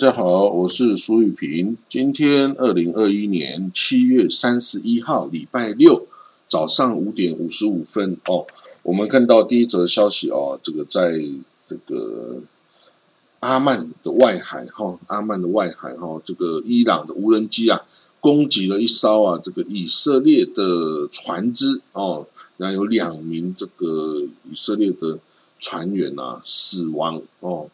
大家好，我是苏玉平。今天二零二一年七月三十一号，礼拜六早上五点五十五分哦，我们看到第一则消息哦，这个在这个阿曼的外海哈，阿曼的外海哈，这个伊朗的无人机啊，攻击了一艘啊，这个以色列的船只哦，然后有两名这个以色列的船员啊死亡哦。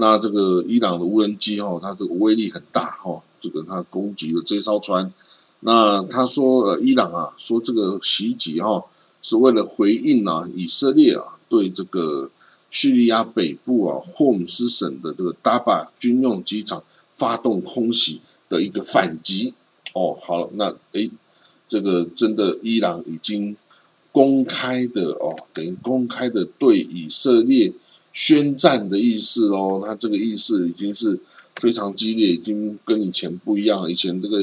那这个伊朗的无人机哈，它这个威力很大哈，这个它攻击了这艘船。那他说，呃，伊朗啊，说这个袭击哈，是为了回应啊，以色列啊对这个叙利亚北部啊霍姆斯省的这个达巴军用机场发动空袭的一个反击。哦，好了，那诶，这个真的伊朗已经公开的哦，等于公开的对以色列。宣战的意思喽，他这个意思已经是非常激烈，已经跟以前不一样。以前这个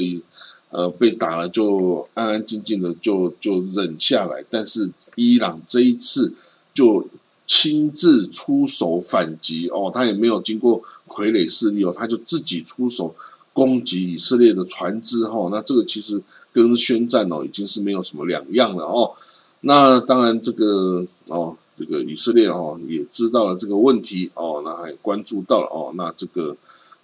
呃被打了就安安静静的就就忍下来，但是伊朗这一次就亲自出手反击哦，他也没有经过傀儡势力哦，他就自己出手攻击以色列的船只哦，那这个其实跟宣战哦已经是没有什么两样了哦。那当然这个哦。这个以色列哦也知道了这个问题哦，那还关注到了哦，那这个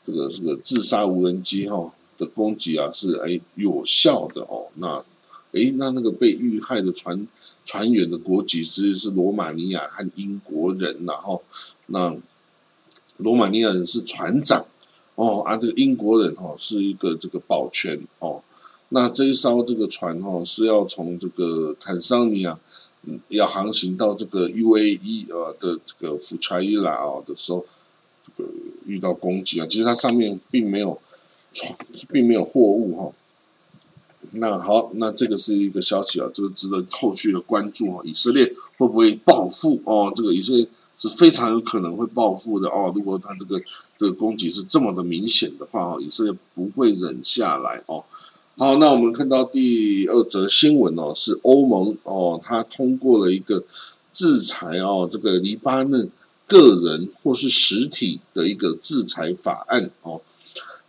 这个这个自杀无人机哈的攻击啊是哎有效的哦，那哎那那个被遇害的船船员的国籍其实是罗马尼亚和英国人，然后那罗马尼亚人是船长哦，啊这个英国人哈是一个这个保全哦，那这一艘这个船哈是要从这个坦桑尼亚。要航行到这个 UAE 呃的这个福查伊拉啊的时候，这个遇到攻击啊，其实它上面并没有船，并没有货物哈。那好，那这个是一个消息啊，这个值得后续的关注啊。以色列会不会报复哦？这个以色列是非常有可能会报复的哦。如果他这个这个攻击是这么的明显的话哦，以色列不会忍下来哦。好，那我们看到第二则新闻哦，是欧盟哦，它通过了一个制裁哦，这个黎巴嫩个人或是实体的一个制裁法案哦。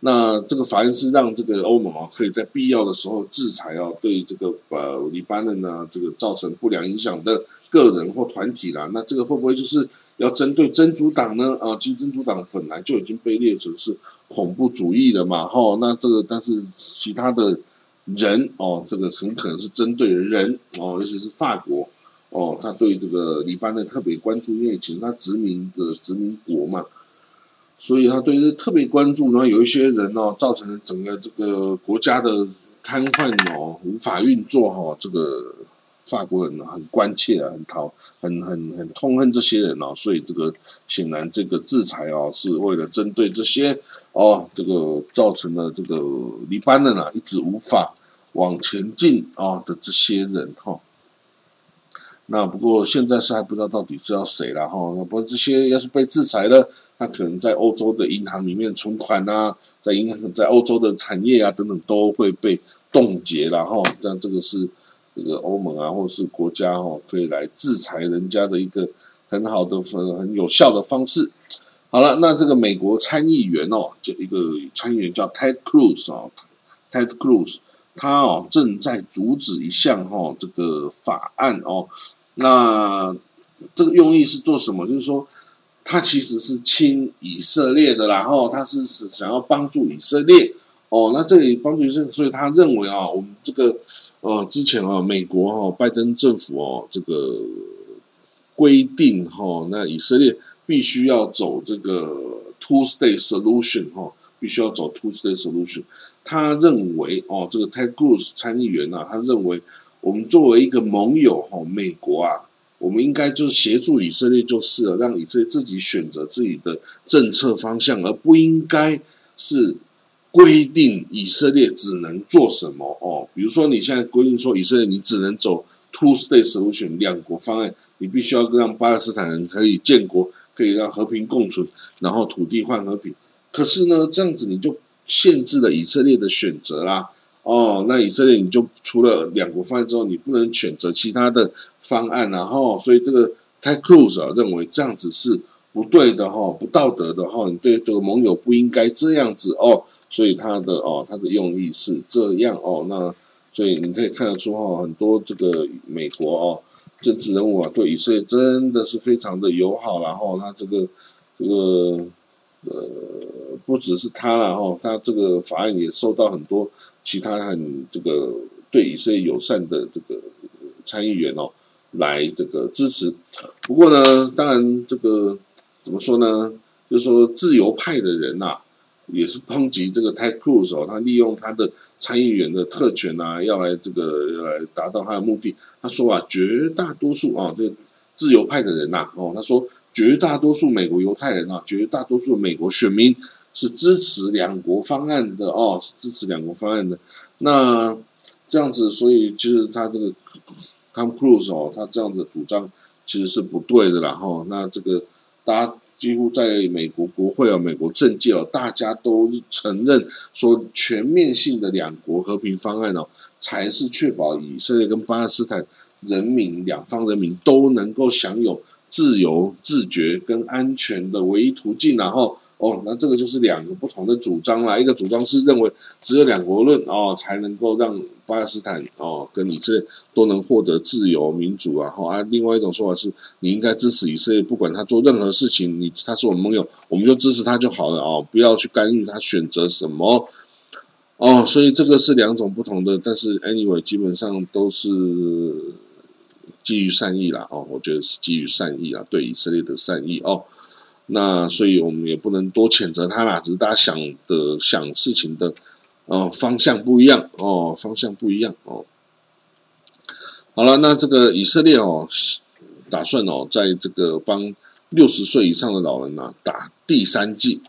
那这个法案是让这个欧盟啊，可以在必要的时候制裁哦，对这个呃黎巴嫩呢这个造成不良影响的个人或团体啦。那这个会不会就是？要针对真主党呢？啊，其实真主党本来就已经被列成是恐怖主义的嘛，哈。那这个，但是其他的人哦，这个很可能是针对人哦，尤其是法国哦，他对这个黎巴嫩特别关注，因为其实他殖民的殖民国嘛，所以他对这特别关注。然后有一些人哦，造成了整个这个国家的瘫痪哦，无法运作哈，这个。法国人很关切啊，很讨，很很很痛恨这些人哦，所以这个显然这个制裁哦是为了针对这些哦，这个造成了这个黎巴嫩啊一直无法往前进啊的这些人哈。那不过现在是还不知道到底是要谁了哈。不过这些要是被制裁了，那可能在欧洲的银行里面存款啊，在银行在欧洲的产业啊等等都会被冻结了哈。但这个是。这个欧盟啊，或者是国家哦，可以来制裁人家的一个很好的、很很有效的方式。好了，那这个美国参议员哦，就一个参议员叫 Ted Cruz 啊，Ted Cruz，他哦正在阻止一项哈这个法案哦。那这个用意是做什么？就是说，他其实是亲以色列的，然后他是是想要帮助以色列哦。那这里帮助以色列，所以他认为啊，我们这个。呃，之前啊，美国哈拜登政府哦，这个规定哈，那以色列必须要走这个 two state solution 哈，必须要走 two state solution。他认为哦，这个 Ted Cruz 参议员呐，他认为我们作为一个盟友哈，美国啊，我们应该就是协助以色列就是了，让以色列自己选择自己的政策方向，而不应该是。规定以色列只能做什么哦？比如说，你现在规定说以色列你只能走 two state solution 两国方案，你必须要让巴勒斯坦人可以建国，可以让和平共存，然后土地换和平。可是呢，这样子你就限制了以色列的选择啦。哦，那以色列你就除了两国方案之后，你不能选择其他的方案，然后所以这个 Ted Cruz 啊认为这样子是不对的哈，不道德的哈，你对这个盟友不应该这样子哦，所以他的哦他的用意是这样哦，那所以你可以看得出哈，很多这个美国哦政治人物啊对以色列真的是非常的友好，然后他这个这个。呃，不只是他了哈，他这个法案也受到很多其他很这个对以色列友善的这个参议员哦来这个支持。不过呢，当然这个怎么说呢？就是说自由派的人呐，也是抨击这个 Ted Cruz 哦，他利用他的参议员的特权啊，要来这个来达到他的目的。他说啊，绝大多数啊，这自由派的人呐，哦，他说。绝大多数美国犹太人啊，绝大多数美国选民是支持两国方案的哦，是支持两国方案的。那这样子，所以其实他这个 Tom Cruise 哦，他这样的主张其实是不对的。然后，那这个大家几乎在美国国会啊、美国政界哦，大家都承认说，全面性的两国和平方案哦，才是确保以色列跟巴勒斯坦人民两方人民都能够享有。自由、自觉跟安全的唯一途径，然后哦，那这个就是两个不同的主张啦。一个主张是认为只有两国论哦，才能够让巴勒斯坦哦跟以色列都能获得自由民主啊。哈啊，另外一种说法是，你应该支持以色列，不管他做任何事情，你他是我们盟友，我们就支持他就好了哦，不要去干预他选择什么哦。所以这个是两种不同的，但是 anyway 基本上都是。基于善意啦，哦，我觉得是基于善意啊，对以色列的善意哦。那所以我们也不能多谴责他啦，只是大家想的想事情的哦方向不一样哦，方向不一样哦。好了，那这个以色列哦，打算哦，在这个帮六十岁以上的老人呐打第三剂。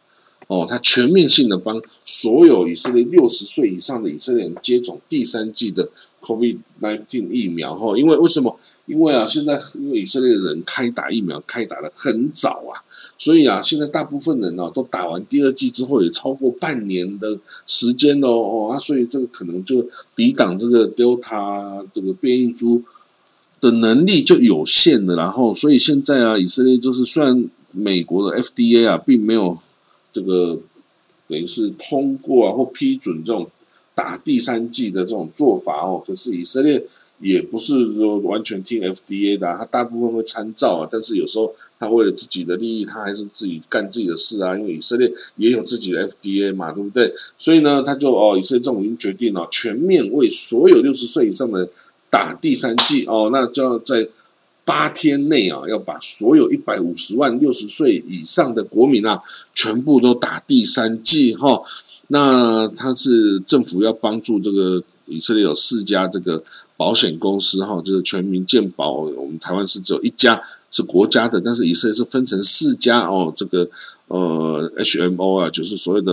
哦，他全面性的帮所有以色列六十岁以上的以色列人接种第三剂的 COVID-19 疫苗哈，因为为什么？因为啊，现在因为以色列人开打疫苗开打的很早啊，所以啊，现在大部分人呢都打完第二剂之后也超过半年的时间哦哦啊，所以这个可能就抵挡这个 Delta 这个变异株的能力就有限了。然后，所以现在啊，以色列就是虽然美国的 FDA 啊并没有。这个等于是通过啊或批准这种打第三季的这种做法哦，可是以色列也不是说完全听 FDA 的，他大部分会参照啊，但是有时候他为了自己的利益，他还是自己干自己的事啊，因为以色列也有自己的 FDA 嘛，对不对？所以呢，他就哦，以色列政府已经决定了全面为所有六十岁以上的打第三季哦，那就要在。八天内啊，要把所有一百五十万六十岁以上的国民啊，全部都打第三剂哈。那他是政府要帮助这个以色列有四家这个保险公司哈，就是全民健保。我们台湾是只有一家是国家的，但是以色列是分成四家哦。这个呃 HMO 啊，就是所谓的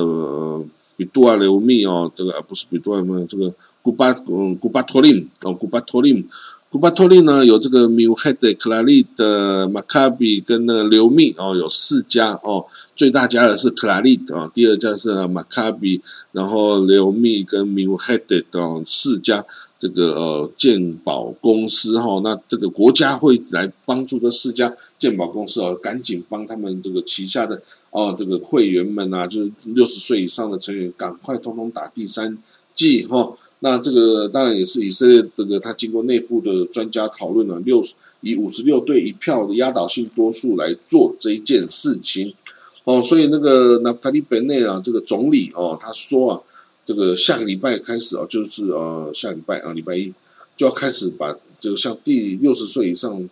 比杜阿流密哦，这个不是比杜阿流这个古巴嗯古巴托林哦古巴托林。古巴托利呢有这个 m u h e d 克拉利的 Maccabi 跟那个流密哦，有四家哦，最大家的是克拉利啊，第二家是 Maccabi，然后刘密跟 m u h e d 哦四家这个呃鉴宝公司哈，那这个国家会来帮助这四家鉴宝公司哦，赶紧帮他们这个旗下的哦这个会员们啊，就是六十岁以上的成员，赶快通通打第三剂哈。那这个当然也是以色列这个他经过内部的专家讨论了，六以五十六对一票的压倒性多数来做这一件事情，哦，所以那个纳塔利本内啊，这个总理哦，他说啊，这个下个礼拜开始啊，就是呃下礼拜啊礼拜一就要开始把这个像第六十岁以上，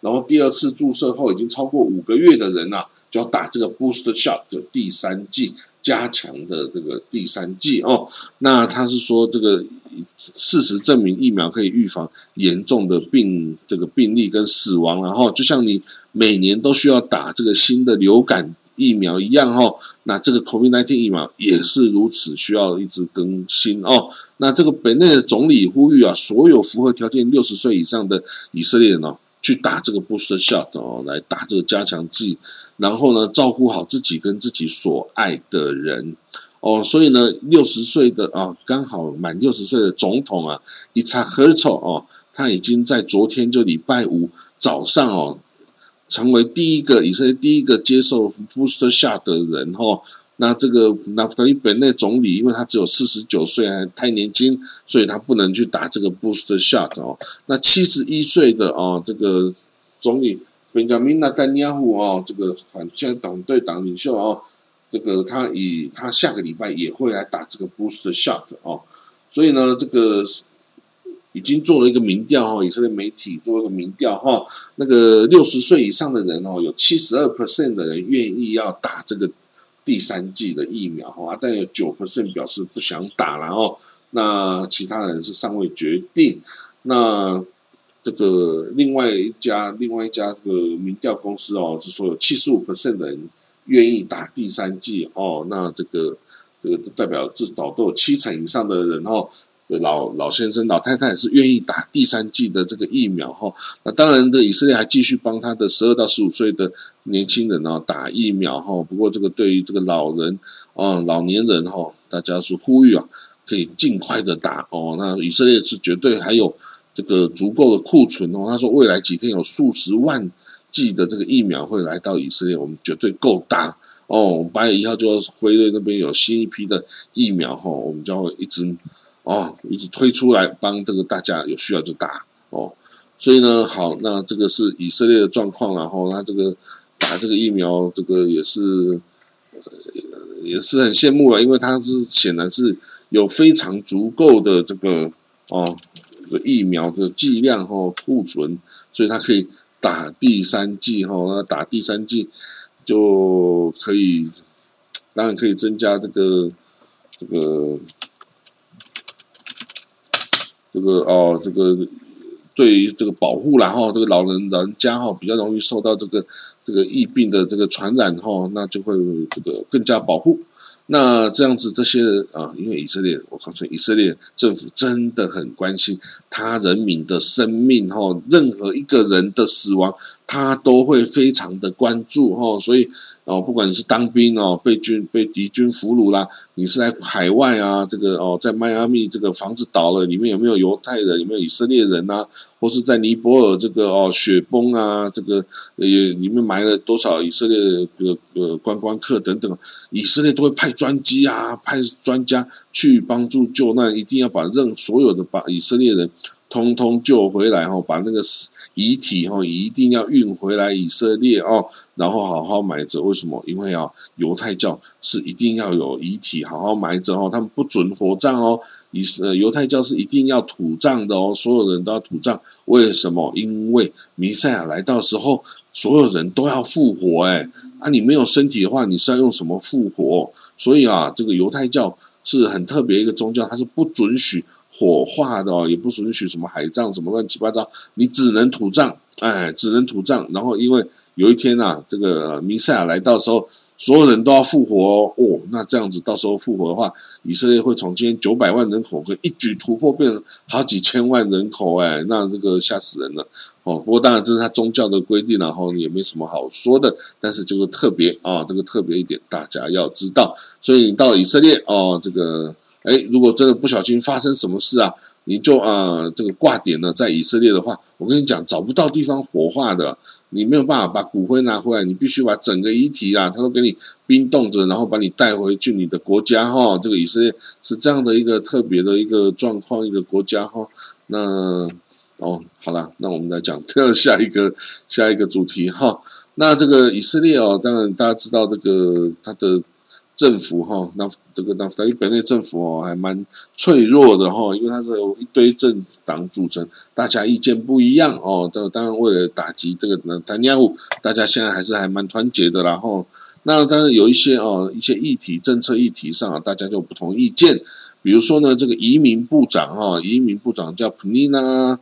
然后第二次注射后已经超过五个月的人呐，就要打这个 boost shot 的第三剂。加强的这个第三剂哦，那他是说这个事实证明疫苗可以预防严重的病这个病例跟死亡，然后就像你每年都需要打这个新的流感疫苗一样哦，那这个 COVID-19 疫苗也是如此需要一直更新哦。那这个本内的总理呼吁啊，所有符合条件六十岁以上的以色列人哦，去打这个 booster shot 哦，来打这个加强剂，然后呢，照顾好自己跟自己所爱的人哦。所以呢，六十岁的啊，刚好满六十岁的总统啊，伊查赫丑哦，他已经在昨天就礼拜五早上哦，成为第一个以色列第一个接受 booster shot 的人哦。那这个纳夫达利本内总理，因为他只有四十九岁，还太年轻，所以他不能去打这个 boost shot 哦。那七十一岁的哦，这个总理本加明纳丹尼亚胡哦，这个反现在党队党领袖哦，这个他以他下个礼拜也会来打这个 boost shot 哦。所以呢，这个已经做了一个民调哈，以色列媒体做了个民调哈，那个六十岁以上的人哦，有七十二 percent 的人愿意要打这个。第三季的疫苗哈，但有九 percent 表示不想打，然后那其他人是尚未决定。那这个另外一家另外一家这个民调公司哦，是说有七十五 percent 的人愿意打第三季哦，那这个这个代表至少都有七成以上的人哦。老老先生、老太太是愿意打第三剂的这个疫苗哈，那当然的，以色列还继续帮他的十二到十五岁的年轻人呢打疫苗哈。不过这个对于这个老人啊、老年人哈，大家是呼吁啊，可以尽快的打哦。那以色列是绝对还有这个足够的库存哦。他说未来几天有数十万剂的这个疫苗会来到以色列，我们绝对够打哦。八月一号就要辉瑞那边有新一批的疫苗哈，我们将会一直。哦，一直推出来帮这个大家有需要就打哦，所以呢，好，那这个是以色列的状况，然后他这个打这个疫苗，这个也是也是很羡慕了，因为他是显然是有非常足够的这个哦，这疫苗的剂量和库存，所以他可以打第三剂哈，那打第三剂就可以，当然可以增加这个这个。这个哦，这个对于这个保护然后这个老人老人家哈比较容易受到这个这个疫病的这个传染哈，那就会这个更加保护。那这样子，这些啊，因为以色列，我告诉，以色列政府真的很关心他人民的生命哈，任何一个人的死亡，他都会非常的关注哈，所以。哦，不管你是当兵哦，被军被敌军俘虏啦，你是在海外啊，这个哦，在迈阿密这个房子倒了，里面有没有犹太人，有没有以色列人呐？或是在尼泊尔这个哦雪崩啊，这个也里面埋了多少以色列的呃观光客等等，以色列都会派专机啊，派专家去帮助救难，一定要把任所有的把以色列人。通通救回来哈，把那个遗体哈一定要运回来以色列哦，然后好好埋着。为什么？因为啊，犹太教是一定要有遗体好好埋着哦，他们不准火葬哦。以呃犹太教是一定要土葬的哦，所有人都要土葬。为什么？因为弥赛亚来到时候，所有人都要复活哎。啊，你没有身体的话，你是要用什么复活？所以啊，这个犹太教是很特别一个宗教，它是不准许。火化的哦，也不准许什么海葬什么乱七八糟，你只能土葬，哎，只能土葬。然后因为有一天啊，这个弥赛亚来到时候，所有人都要复活哦。那这样子到时候复活的话，以色列会从今天九百万人口，会一举突破变成好几千万人口，哎，那这个吓死人了哦。不过当然这是他宗教的规定，然后也没什么好说的。但是这个特别啊，这个特别一点，大家要知道。所以你到以色列哦，这个。哎，如果真的不小心发生什么事啊，你就啊这个挂点呢，在以色列的话，我跟你讲，找不到地方火化的，你没有办法把骨灰拿回来，你必须把整个遗体啊，他都给你冰冻着，然后把你带回去你的国家哈。这个以色列是这样的一个特别的一个状况，一个国家哈。那哦，好了，那我们来讲 下一个下一个主题哈。那这个以色列哦，当然大家知道这个它的。政府哈，那这个那等于本内政府哦，还蛮脆弱的哈，因为它是有一堆政党组成，大家意见不一样哦。当当然为了打击这个呢，丹尼尔大家现在还是还蛮团结的。然后，那当然有一些哦，一些议题、政策议题上啊，大家就不同意见。比如说呢，这个移民部长哈，移民部长叫普尼娜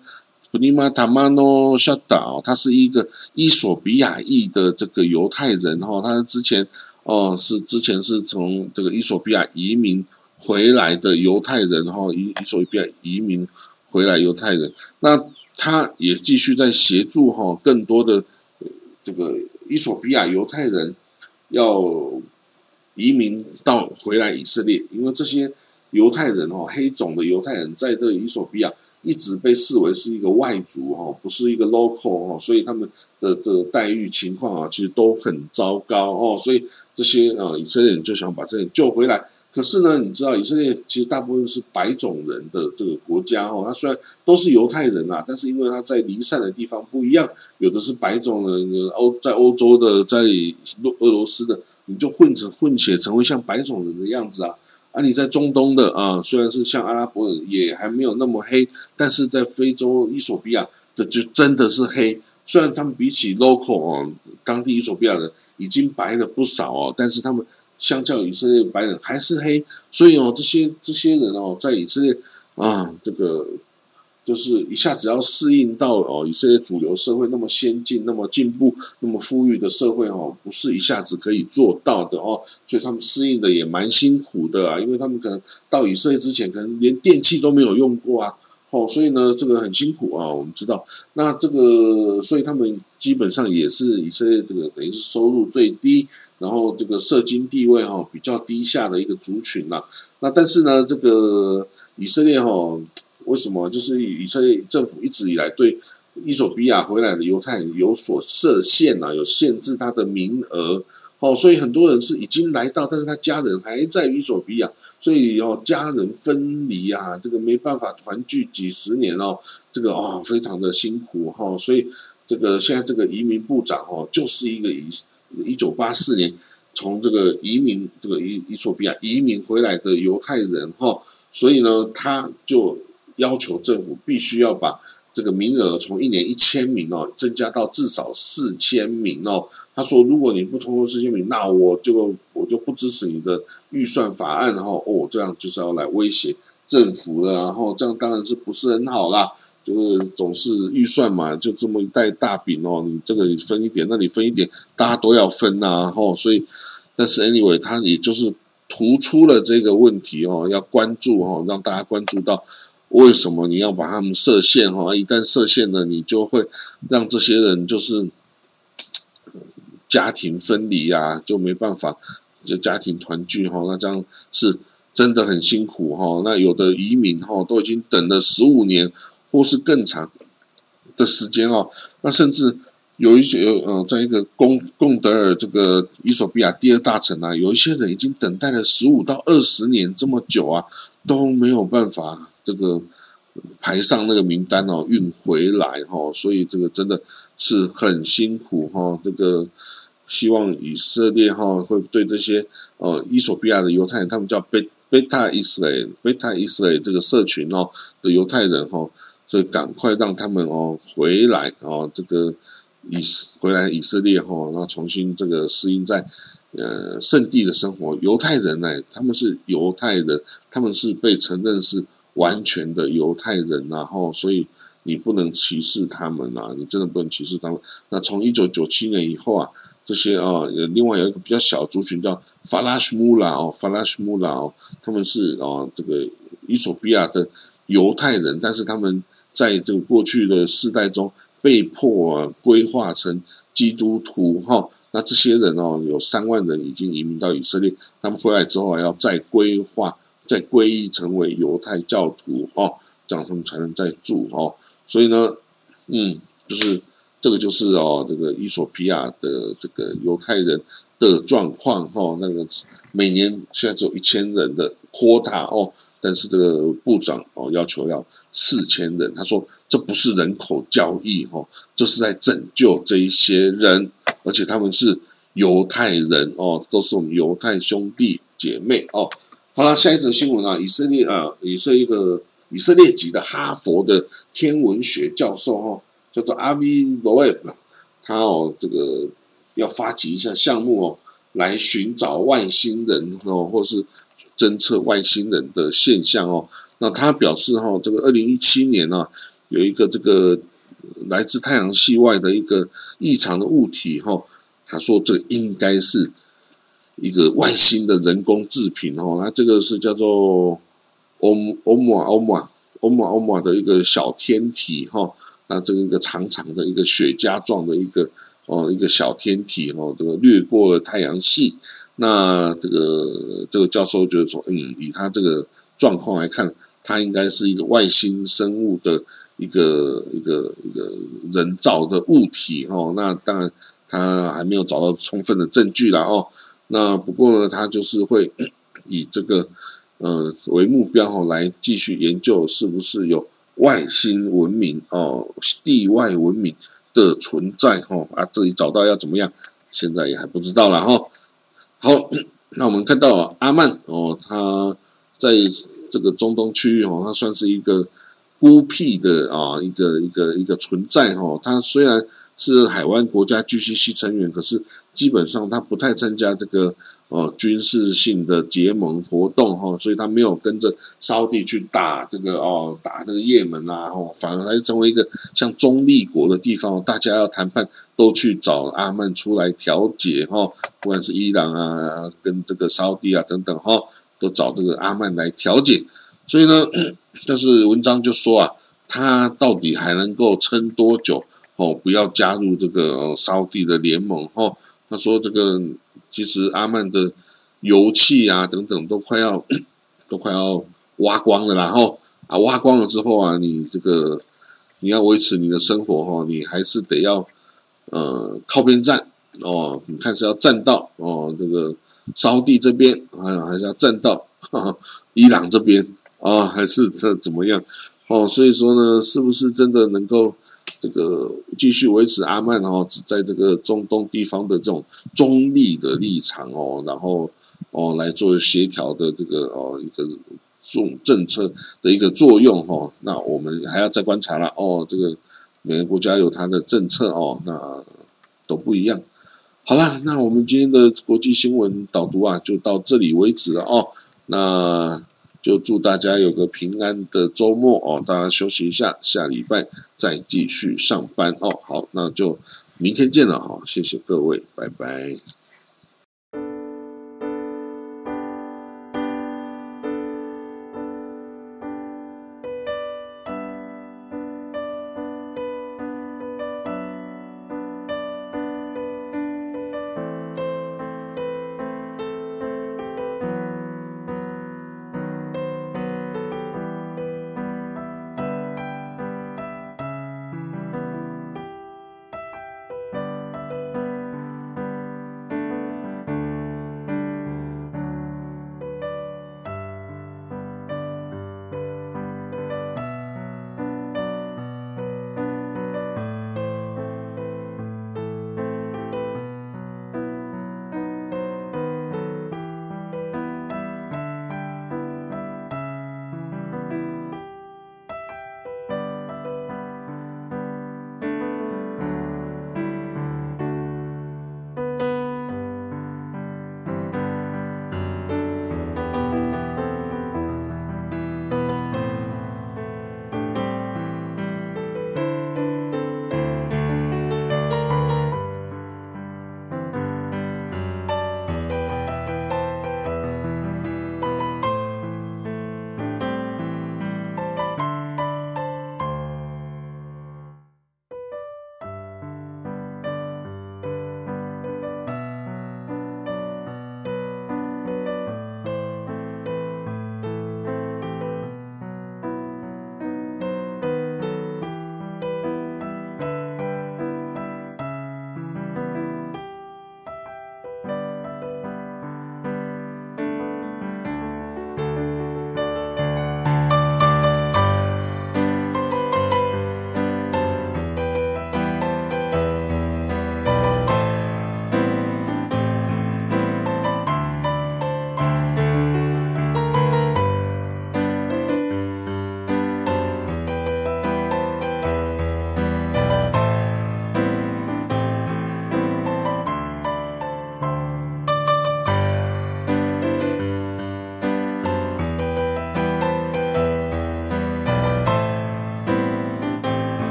普尼玛塔马诺夏达，他是一个伊索比亚裔的这个犹太人哈，他之前。哦，是之前是从这个伊索比亚移民回来的犹太人哈，伊伊索比亚移民回来犹太人。那他也继续在协助哈更多的这个伊索比亚犹太人要移民到回来以色列，因为这些犹太人哦，黑种的犹太人在这伊索比亚一直被视为是一个外族哈，不是一个 local 哈，所以他们的的待遇情况啊，其实都很糟糕哦，所以这些啊以色列人就想把这些救回来。可是呢，你知道以色列其实大部分是白种人的这个国家哦，它虽然都是犹太人啊，但是因为它在离散的地方不一样，有的是白种人，欧在欧洲的，在俄罗斯的，你就混成混血成为像白种人的样子啊。啊，你在中东的啊，虽然是像阿拉伯人，也还没有那么黑，但是在非洲伊索比亚的就真的是黑。虽然他们比起 local 哦，当地伊索比亚人已经白了不少哦，但是他们。相较以色列白人还是黑，所以哦，这些这些人哦，在以色列啊，这个就是一下子要适应到哦，以色列主流社会那么先进、那么进步、那么富裕的社会哦，不是一下子可以做到的哦，所以他们适应的也蛮辛苦的啊，因为他们可能到以色列之前，可能连电器都没有用过啊，哦，所以呢，这个很辛苦啊，我们知道，那这个，所以他们基本上也是以色列这个等于是收入最低。然后这个社经地位哈比较低下的一个族群呐，那但是呢，这个以色列哈为什么就是以色列政府一直以来对伊索比亚回来的犹太人有所设限呐，有限制他的名额哦，所以很多人是已经来到，但是他家人还在伊索比亚，所以哦家人分离啊，这个没办法团聚几十年哦，这个哦非常的辛苦哈，所以这个现在这个移民部长哦就是一个以。一九八四年，从这个移民这个伊伊索比亚移民回来的犹太人哈，所以呢，他就要求政府必须要把这个名额从一年一千名哦，增加到至少四千名哦。他说，如果你不通过四千名，那我就我就不支持你的预算法案哈。哦，这样就是要来威胁政府了，然后这样当然是不是很好啦。就是总是预算嘛，就这么一袋大饼哦，你这个你分一点，那你分一点，大家都要分呐，吼，所以，但是 anyway，他也就是突出了这个问题哦，要关注哦，让大家关注到为什么你要把他们设限哈，一旦设限了，你就会让这些人就是家庭分离啊，就没办法就家庭团聚哈，那这样是真的很辛苦哈，那有的移民哈都已经等了十五年。或是更长的时间哦，那甚至有一些有呃，在一个贡贡德尔这个伊索比亚第二大城啊，有一些人已经等待了十五到二十年这么久啊，都没有办法这个排上那个名单哦，运回来哈，所以这个真的是很辛苦哈。这个希望以色列哈会对这些呃伊索比亚的犹太人，他们叫贝贝塔以色列贝塔以色列这个社群哦的犹太人哈。所以赶快让他们哦回来哦，这个以回来以色列哈，然后重新这个适应在呃圣地的生活。犹太人呢，他们是犹太人，他们是被承认是完全的犹太人，然后所以你不能歧视他们啊，你真的不能歧视他们。那从一九九七年以后啊，这些啊，另外有一个比较小族群叫法拉什穆拉哦，法拉什穆拉哦，他们是啊这个伊索比亚的犹太人，但是他们。在这个过去的世代中，被迫啊规划成基督徒哈，那这些人哦，有三万人已经移民到以色列，他们回来之后还要再规划、再皈依成为犹太教徒哦，这样他们才能再住哦。所以呢，嗯，就是这个就是哦，这个伊索比亚的这个犹太人的状况哈，那个每年现在只有一千人的科塔哦。但是这个部长哦要求要四千人，他说这不是人口交易哦，这是在拯救这一些人，而且他们是犹太人哦，都是我们犹太兄弟姐妹哦。好了，下一则新闻啊，以色列啊，以色列一个以色列籍的哈佛的天文学教授哦，叫做阿维罗埃，他哦这个要发起一项项目哦，来寻找外星人哦，或是。侦测外星人的现象哦，那他表示哈，这个二零一七年呢，有一个这个来自太阳系外的一个异常的物体哈，他说这应该是一个外星的人工制品哦，那这个是叫做欧欧玛欧玛欧玛欧玛的一个小天体哈，那这个一个长长的一个雪茄状的一个哦一个小天体哦，这个掠过了太阳系。那这个这个教授觉得说，嗯，以他这个状况来看，它应该是一个外星生物的一个一个一个人造的物体哦。那当然他还没有找到充分的证据了哦。那不过呢，他就是会 以这个呃为目标哦，来继续研究是不是有外星文明哦，地外文明的存在哦。啊，这里找到要怎么样，现在也还不知道了哈。好，那我们看到阿曼哦，他在这个中东区域哦，他算是一个孤僻的啊，一个一个一个存在哈。他虽然是海湾国家 GCC 成员，可是基本上他不太参加这个呃军事性的结盟活动哈，所以他没有跟着沙地去打这个哦，打这个也门啊，哦，反而还是成为一个像中立国的地方，大家要谈判都去找阿曼出来调解哈，不管是伊朗啊，跟这个沙地啊等等哈，都找这个阿曼来调解，所以呢，但是文章就说啊，他到底还能够撑多久？哦，不要加入这个沙地的联盟哦。他说这个其实阿曼的油气啊等等都快要都快要挖光了，然后啊挖光了之后啊，你这个你要维持你的生活哈，你还是得要呃靠边站哦。你看是要站到哦这个沙地这边，还还是要站到伊朗这边啊，还是这怎么样哦？所以说呢，是不是真的能够？这个继续维持阿曼哦，只在这个中东地方的这种中立的立场哦，然后哦来做协调的这个哦一个重政策的一个作用哈，那我们还要再观察了哦。这个每个国家有它的政策哦，那都不一样。好了，那我们今天的国际新闻导读啊，就到这里为止了哦。那。就祝大家有个平安的周末哦，大家休息一下，下礼拜再继续上班哦。好，那就明天见了哈，谢谢各位，拜拜。